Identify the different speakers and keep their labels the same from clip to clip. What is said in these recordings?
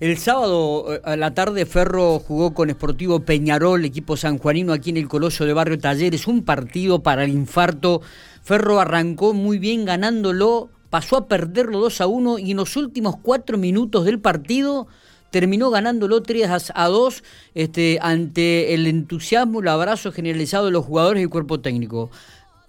Speaker 1: El sábado eh, a la tarde Ferro jugó con Sportivo Peñarol, equipo sanjuanino aquí en el Coloso de Barrio Talleres, un partido para el infarto. Ferro arrancó muy bien ganándolo, pasó a perderlo 2 a 1 y en los últimos cuatro minutos del partido terminó ganándolo 3 a 2 este, ante el entusiasmo, el abrazo generalizado de los jugadores y el cuerpo técnico.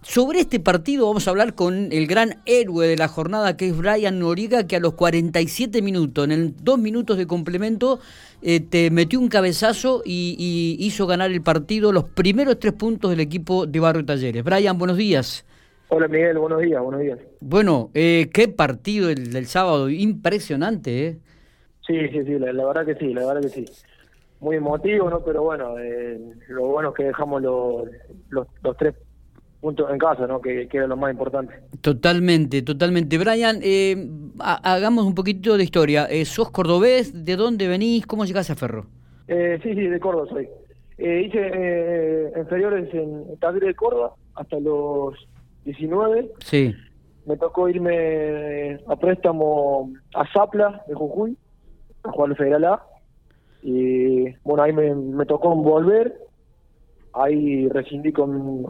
Speaker 1: Sobre este partido vamos a hablar con el gran héroe de la jornada que es Brian Noriga, que a los 47 minutos, en el dos minutos de complemento, eh, te metió un cabezazo y, hizo ganar el partido los primeros tres puntos del equipo de Barrio Talleres. Brian, buenos días.
Speaker 2: Hola Miguel, buenos días, buenos días.
Speaker 1: Bueno, eh, qué partido el del sábado, impresionante, ¿eh?
Speaker 2: Sí, sí, sí, la, verdad que sí, la verdad que sí. Muy emotivo, ¿no? Pero bueno, eh, lo bueno es que dejamos los, los, los tres puntos en casa, ¿no? Que, que, era lo más importante.
Speaker 1: Totalmente, totalmente. Brian, eh, hagamos un poquito de historia. Eh, ¿Sos cordobés? ¿De dónde venís? ¿Cómo llegás a Ferro?
Speaker 2: Eh, sí, sí, de Córdoba soy. Eh, hice inferiores en Taller de Córdoba hasta los 19.
Speaker 1: Sí.
Speaker 2: Me tocó irme a préstamo a Zapla de Jujuy, a jugar al Federal A. Y bueno, ahí me, me tocó volver ahí rescindí con,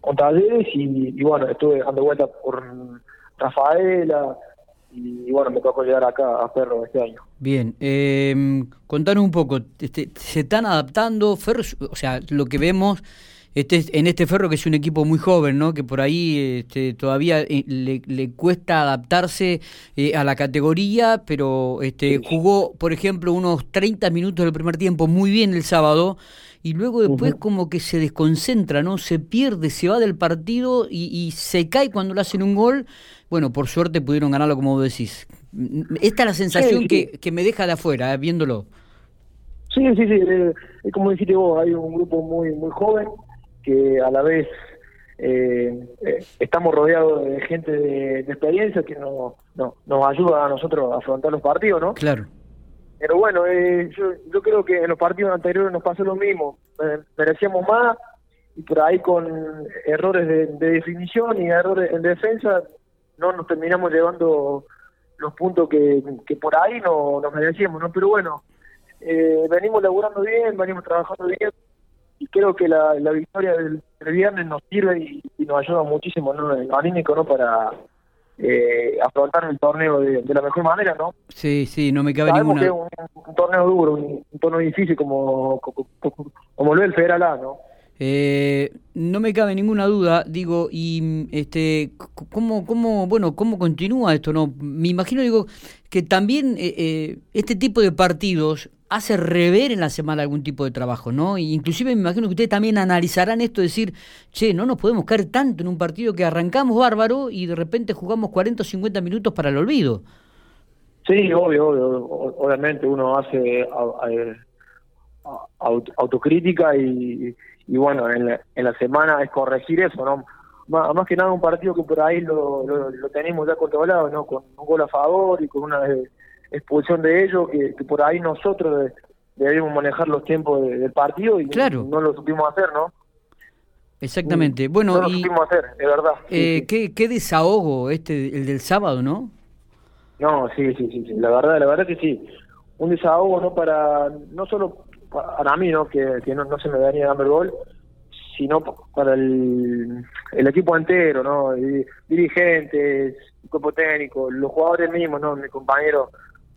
Speaker 2: con Talleres y, bueno, estuve dando vuelta por Rafaela y, bueno, me tocó llegar acá a Ferro este año.
Speaker 1: Bien, eh, contanos un poco, este, ¿se están adaptando? Ferro, o sea, lo que vemos este, en este Ferro que es un equipo muy joven, ¿no? que por ahí este, todavía eh, le, cuesta adaptarse eh, a la categoría, pero este, jugó, por ejemplo, unos 30 minutos del primer tiempo muy bien el sábado y luego después como que se desconcentra, ¿no? Se pierde, se va del partido y, se cae cuando le hacen un gol. Bueno, por suerte pudieron ganarlo como vos decís. Esta es la sensación Que, que, me deja de afuera, eh, viéndolo.
Speaker 2: Sí, sí, sí. Eh, es como dijiste vos, hay un grupo muy muy joven que a la vez eh, estamos rodeados de gente de, experiencia que no, no, nos ayuda a nosotros a afrontar los partidos, ¿no?
Speaker 1: Claro.
Speaker 2: Pero bueno, eh, yo, yo creo que en los partidos anteriores nos pasó lo mismo. merecíamos más y por ahí con errores de, definición y errores en defensa no nos terminamos llevando los puntos que, que por ahí no nos merecíamos, ¿no? Pero bueno, eh, venimos laburando bien, venimos trabajando bien y creo que la, la victoria del, viernes nos sirve y, y, nos ayuda muchísimo, ¿no? En lo anímico, ¿no? Para eh, afrontar el torneo de, la mejor manera, ¿no?
Speaker 1: Sí, sí, no me cabe ninguna...
Speaker 2: que es un, torneo duro, un, torneo difícil como, como, lo es el Federal A, ¿no?
Speaker 1: Eh, no me cabe ninguna duda, digo, y este, cómo, cómo, bueno, cómo continúa esto, no. Me imagino, digo, que también eh, eh, este tipo de partidos hace rever en la semana algún tipo de trabajo, ¿no? inclusive me imagino que ustedes también analizarán esto, decir, che, no nos podemos caer tanto en un partido que arrancamos bárbaro y de repente jugamos 40 o 50 minutos para el olvido.
Speaker 2: Sí, obvio, obvio. Obviamente uno hace autocrítica y, bueno, en la, en la semana es corregir eso, ¿no? Más, que nada un partido que por ahí lo, lo, tenemos ya controlado, ¿no? Con un gol a favor y con una expulsión de ellos, que, por ahí nosotros debemos manejar los tiempos del partido y no lo supimos hacer, ¿no?
Speaker 1: Exactamente. Bueno,
Speaker 2: no lo supimos hacer, de verdad.
Speaker 1: Eh, Qué, qué desahogo este, el del sábado, ¿no?
Speaker 2: No, sí, sí, sí, la verdad, la verdad que sí. Un desahogo, ¿no? Para, no solo para mí, ¿no? Que, que no, no se me daría dando el gol, sino para el, el equipo entero, ¿no? Dirigentes, cuerpo técnico, los jugadores mismos, ¿no? Mi compañero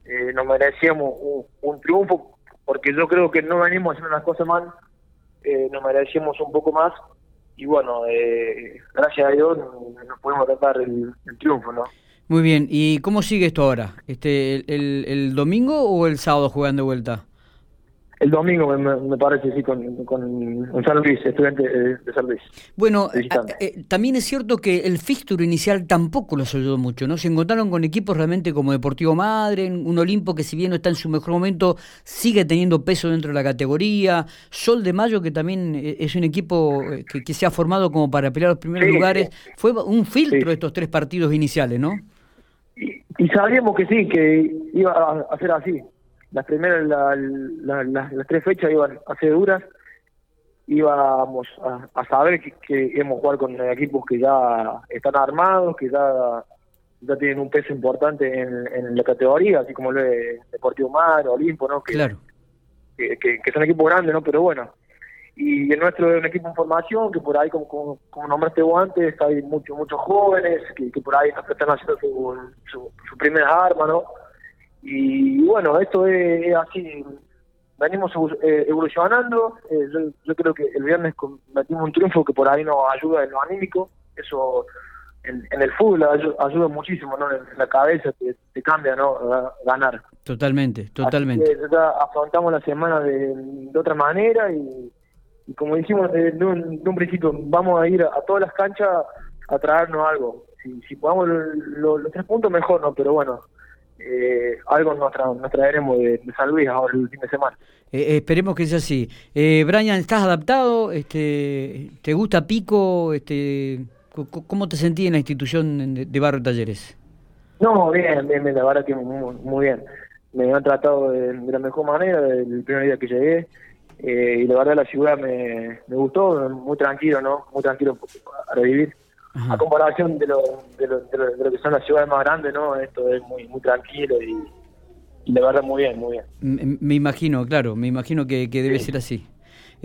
Speaker 2: eh, nos merecíamos un, triunfo, porque yo creo que no venimos haciendo las cosas mal, eh, nos merecíamos un poco más, y bueno, eh, gracias a Dios nos pudimos tratar el, triunfo, ¿no?
Speaker 1: Muy bien, ¿y cómo sigue esto ahora? este el, el domingo o el sábado juegan de vuelta?
Speaker 2: El domingo, me, parece, sí, con, con, San Luis, estudiante de San Luis.
Speaker 1: Bueno, eh, también es cierto que el fixture inicial tampoco los ayudó mucho, ¿no? Se encontraron con equipos realmente como Deportivo Madre, un Olimpo que si bien no está en su mejor momento, sigue teniendo peso dentro de la categoría, Sol de Mayo que también eh, es un equipo eh, que, se ha formado como para pelear los primeros lugares, fue un filtro estos tres partidos iniciales, ¿no?
Speaker 2: Y, y sabíamos que sí, que iba a ser así las primeras, las tres fechas iban a ser duras, íbamos a, saber que, que, íbamos a jugar con equipos que ya están armados, que ya ya tienen un peso importante en, la categoría, así como lo de Deportivo Mar, Olimpo, ¿no? Que,
Speaker 1: claro.
Speaker 2: Que, que, son equipos grandes, ¿no? Pero bueno, y el nuestro es un equipo en formación que por ahí como, como, como nombraste vos antes hay muchos muchos jóvenes que, que, por ahí están haciendo su, su, su primera arma no y bueno esto es, así. Venimos eh, evolucionando. Eh, yo, yo, creo que el viernes metimos un triunfo que por ahí nos ayuda en lo anímico. Eso en, el fútbol ayuda, muchísimo no en la cabeza te, te cambia no ganar.
Speaker 1: Totalmente totalmente.
Speaker 2: afrontamos la semana de, de otra manera y y como dijimos desde un, principio, vamos a ir a, todas las canchas a traernos algo. Si, si podamos los tres puntos, mejor, ¿no? Pero bueno, eh, algo nos, traeremos de, San Luis ahora el fin de semana.
Speaker 1: Eh, eh, esperemos que sea así. Eh, Brian, ¿estás adaptado? Este, ¿Te gusta Pico? Este, ¿Cómo te sentí en la institución de, Barrio Talleres?
Speaker 2: No, bien, bien, bien, la verdad que muy, bien. Me han tratado de, de la mejor manera desde el primer día que llegué. Eh, y la verdad la ciudad me, me gustó, muy tranquilo, ¿no? Muy tranquilo para vivir. A comparación de lo, de, lo, de, lo, que son las ciudades más grandes, ¿no? Esto es muy muy tranquilo y, la verdad muy bien, muy
Speaker 1: bien. Me, imagino, claro, me imagino que, que debe ser así.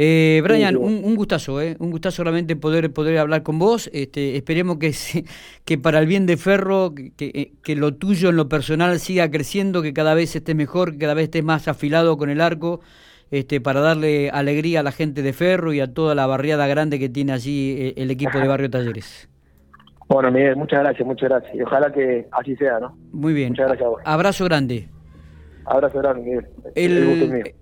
Speaker 1: Eh, Brian, un, un, gustazo, ¿eh? un gustazo realmente poder poder hablar con vos. Este, esperemos que, que para el bien de Ferro, que, que, lo tuyo en lo personal siga creciendo, que cada vez estés mejor, que cada vez estés más afilado con el arco este, para darle alegría a la gente de Ferro y a toda la barriada grande que tiene allí eh, el equipo de Barrio Talleres.
Speaker 2: Bueno, Miguel, muchas gracias, muchas gracias. Y ojalá que así sea, ¿no?
Speaker 1: Muy bien.
Speaker 2: Muchas gracias a vos.
Speaker 1: Abrazo grande.
Speaker 2: Abrazo grande, Miguel.
Speaker 1: El,